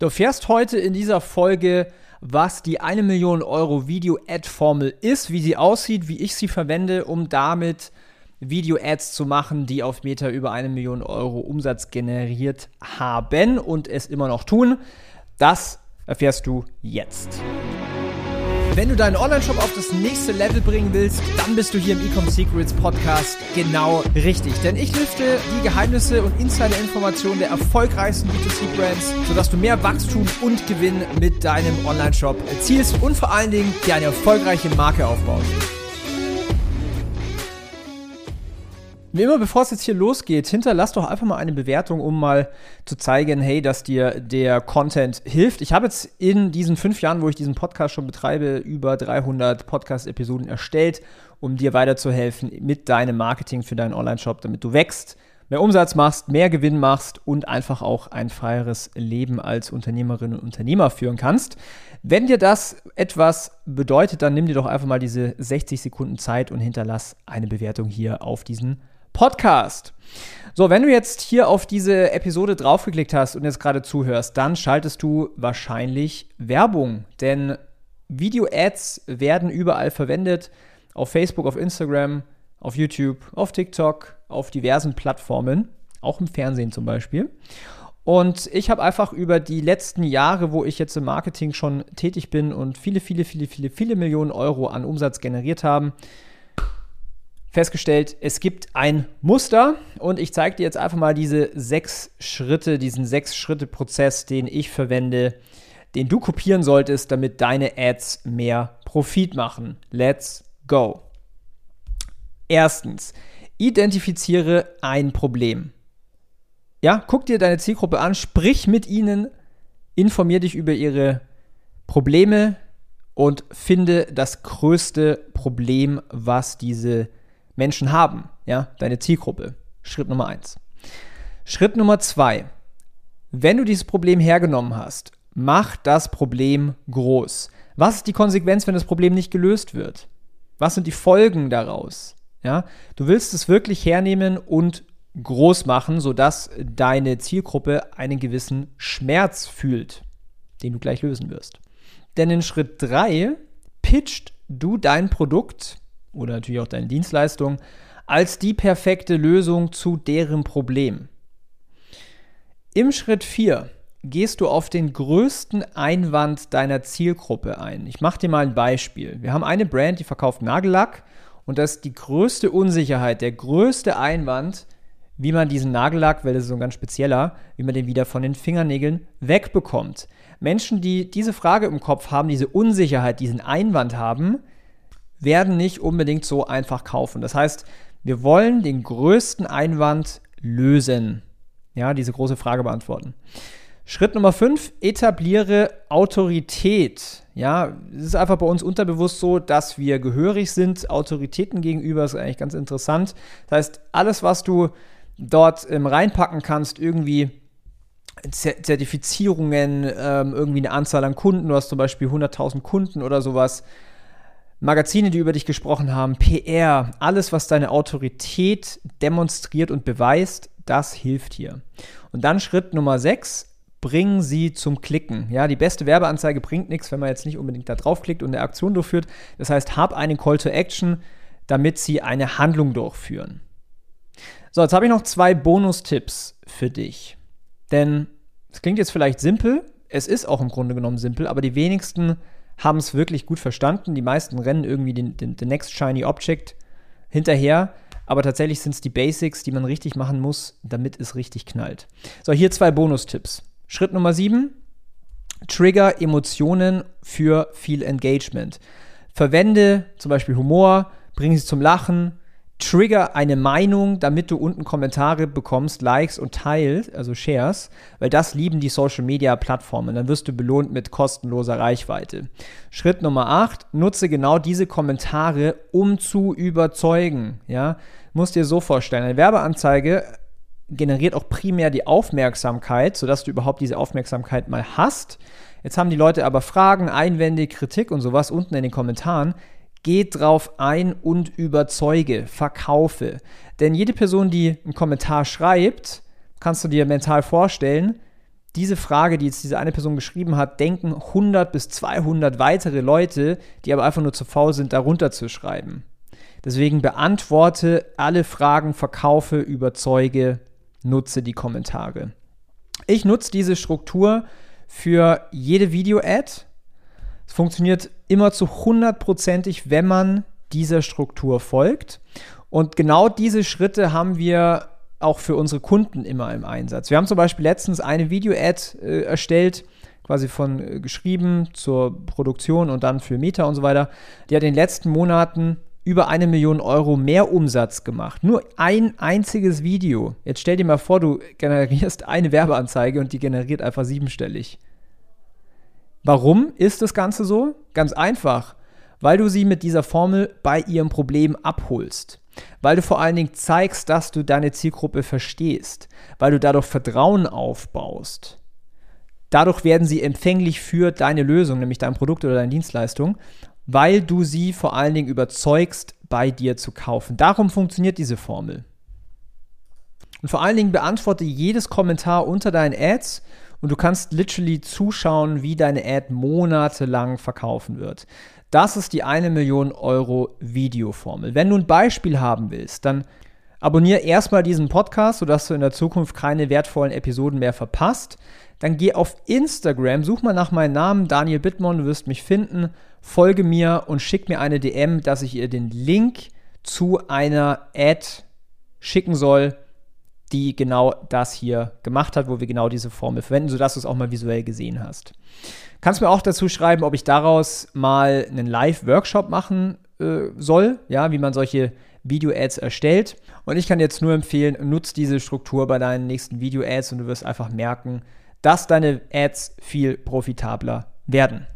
Du erfährst heute in dieser Folge, was die 1 Million Euro Video-Ad-Formel ist, wie sie aussieht, wie ich sie verwende, um damit Video-Ads zu machen, die auf Meta über eine Million Euro Umsatz generiert haben und es immer noch tun. Das erfährst du jetzt. Wenn du deinen Online-Shop auf das nächste Level bringen willst, dann bist du hier im Ecom Secrets Podcast genau richtig. Denn ich lüfte die Geheimnisse und Insider-Informationen der erfolgreichsten B2C-Brands, sodass du mehr Wachstum und Gewinn mit deinem Online-Shop erzielst und vor allen Dingen dir eine erfolgreiche Marke aufbaust. Wie immer, bevor es jetzt hier losgeht, hinterlass doch einfach mal eine Bewertung, um mal zu zeigen, hey, dass dir der Content hilft. Ich habe jetzt in diesen fünf Jahren, wo ich diesen Podcast schon betreibe, über 300 Podcast-Episoden erstellt, um dir weiterzuhelfen mit deinem Marketing für deinen Online-Shop, damit du wächst, mehr Umsatz machst, mehr Gewinn machst und einfach auch ein freieres Leben als Unternehmerin und Unternehmer führen kannst. Wenn dir das etwas bedeutet, dann nimm dir doch einfach mal diese 60 Sekunden Zeit und hinterlass eine Bewertung hier auf diesen Podcast. Podcast. So, wenn du jetzt hier auf diese Episode draufgeklickt hast und jetzt gerade zuhörst, dann schaltest du wahrscheinlich Werbung, denn Video-Ads werden überall verwendet, auf Facebook, auf Instagram, auf YouTube, auf TikTok, auf diversen Plattformen, auch im Fernsehen zum Beispiel. Und ich habe einfach über die letzten Jahre, wo ich jetzt im Marketing schon tätig bin und viele, viele, viele, viele, viele Millionen Euro an Umsatz generiert haben, festgestellt, es gibt ein Muster und ich zeige dir jetzt einfach mal diese sechs Schritte, diesen sechs Schritte Prozess, den ich verwende, den du kopieren solltest, damit deine Ads mehr Profit machen. Let's go. Erstens, identifiziere ein Problem. Ja, guck dir deine Zielgruppe an, sprich mit ihnen, informier dich über ihre Probleme und finde das größte Problem, was diese Menschen haben, ja, deine Zielgruppe. Schritt Nummer eins. Schritt Nummer zwei. Wenn du dieses Problem hergenommen hast, mach das Problem groß. Was ist die Konsequenz, wenn das Problem nicht gelöst wird? Was sind die Folgen daraus? Ja, du willst es wirklich hernehmen und groß machen, sodass deine Zielgruppe einen gewissen Schmerz fühlt, den du gleich lösen wirst. Denn in Schritt 3 pitcht du dein Produkt oder natürlich auch deine Dienstleistung als die perfekte Lösung zu deren Problem. Im Schritt 4 gehst du auf den größten Einwand deiner Zielgruppe ein. Ich mache dir mal ein Beispiel. Wir haben eine Brand, die verkauft Nagellack und das ist die größte Unsicherheit, der größte Einwand, wie man diesen Nagellack, weil das ist so ein ganz spezieller, wie man den wieder von den Fingernägeln wegbekommt. Menschen, die diese Frage im Kopf haben, diese Unsicherheit, diesen Einwand haben, werden nicht unbedingt so einfach kaufen. Das heißt, wir wollen den größten Einwand lösen. Ja, diese große Frage beantworten. Schritt Nummer 5, etabliere Autorität. Ja, es ist einfach bei uns unterbewusst so, dass wir gehörig sind, Autoritäten gegenüber, ist eigentlich ganz interessant. Das heißt, alles, was du dort ähm, reinpacken kannst, irgendwie Zertifizierungen, ähm, irgendwie eine Anzahl an Kunden, du hast zum Beispiel 100.000 Kunden oder sowas, Magazine, die über dich gesprochen haben, PR, alles, was deine Autorität demonstriert und beweist, das hilft hier. Und dann Schritt Nummer 6, bringen sie zum Klicken. Ja, die beste Werbeanzeige bringt nichts, wenn man jetzt nicht unbedingt da draufklickt und eine Aktion durchführt. Das heißt, hab einen Call to Action, damit sie eine Handlung durchführen. So, jetzt habe ich noch zwei Bonustipps für dich. Denn es klingt jetzt vielleicht simpel, es ist auch im Grunde genommen simpel, aber die wenigsten haben es wirklich gut verstanden. Die meisten rennen irgendwie den, den, den Next Shiny Object hinterher. Aber tatsächlich sind es die Basics, die man richtig machen muss, damit es richtig knallt. So, hier zwei Bonustipps. Schritt Nummer 7. Trigger Emotionen für viel Engagement. Verwende zum Beispiel Humor, bring sie zum Lachen, trigger eine Meinung, damit du unten Kommentare bekommst, Likes und Teils, also Shares, weil das lieben die Social Media Plattformen. Dann wirst du belohnt mit kostenloser Reichweite. Schritt Nummer 8, nutze genau diese Kommentare, um zu überzeugen. Ja, musst dir so vorstellen, eine Werbeanzeige generiert auch primär die Aufmerksamkeit, sodass du überhaupt diese Aufmerksamkeit mal hast. Jetzt haben die Leute aber Fragen, Einwände, Kritik und sowas unten in den Kommentaren. Geht drauf ein und überzeuge, verkaufe. Denn jede Person, die einen Kommentar schreibt, kannst du dir mental vorstellen, diese Frage, die jetzt diese eine Person geschrieben hat, denken 100 bis 200 weitere Leute, die aber einfach nur zu faul sind, darunter zu schreiben. Deswegen beantworte alle Fragen, verkaufe, überzeuge, nutze die Kommentare. Ich nutze diese Struktur für jede Video-Ad. Es funktioniert immer zu hundertprozentig, wenn man dieser Struktur folgt. Und genau diese Schritte haben wir auch für unsere Kunden immer im Einsatz. Wir haben zum Beispiel letztens eine Video-Ad äh, erstellt, quasi von äh, geschrieben zur Produktion und dann für Meta und so weiter. Die hat in den letzten Monaten über eine Million Euro mehr Umsatz gemacht. Nur ein einziges Video. Jetzt stell dir mal vor, du generierst eine Werbeanzeige und die generiert einfach siebenstellig. Warum ist das Ganze so? Ganz einfach, weil du sie mit dieser Formel bei ihrem Problem abholst weil du vor allen Dingen zeigst, dass du deine Zielgruppe verstehst, weil du dadurch Vertrauen aufbaust. Dadurch werden sie empfänglich für deine Lösung, nämlich dein Produkt oder deine Dienstleistung, weil du sie vor allen Dingen überzeugst, bei dir zu kaufen. Darum funktioniert diese Formel. Und vor allen Dingen beantworte jedes Kommentar unter deinen Ads und du kannst literally zuschauen, wie deine Ad monatelang verkaufen wird. Das ist die eine Million Euro Videoformel. Wenn du ein Beispiel haben willst, dann abonniere erstmal diesen Podcast, sodass du in der Zukunft keine wertvollen Episoden mehr verpasst. Dann geh auf Instagram, such mal nach meinem Namen, Daniel Bittmann, du wirst mich finden, folge mir und schick mir eine DM, dass ich ihr den Link zu einer Ad schicken soll, die genau das hier gemacht hat, wo wir genau diese Formel verwenden, sodass du es auch mal visuell gesehen hast. Kannst mir auch dazu schreiben, ob ich daraus mal einen Live-Workshop machen äh, soll, ja, wie man solche Video-Ads erstellt. Und ich kann jetzt nur empfehlen, nutz diese Struktur bei deinen nächsten Video-Ads und du wirst einfach merken, dass deine Ads viel profitabler werden.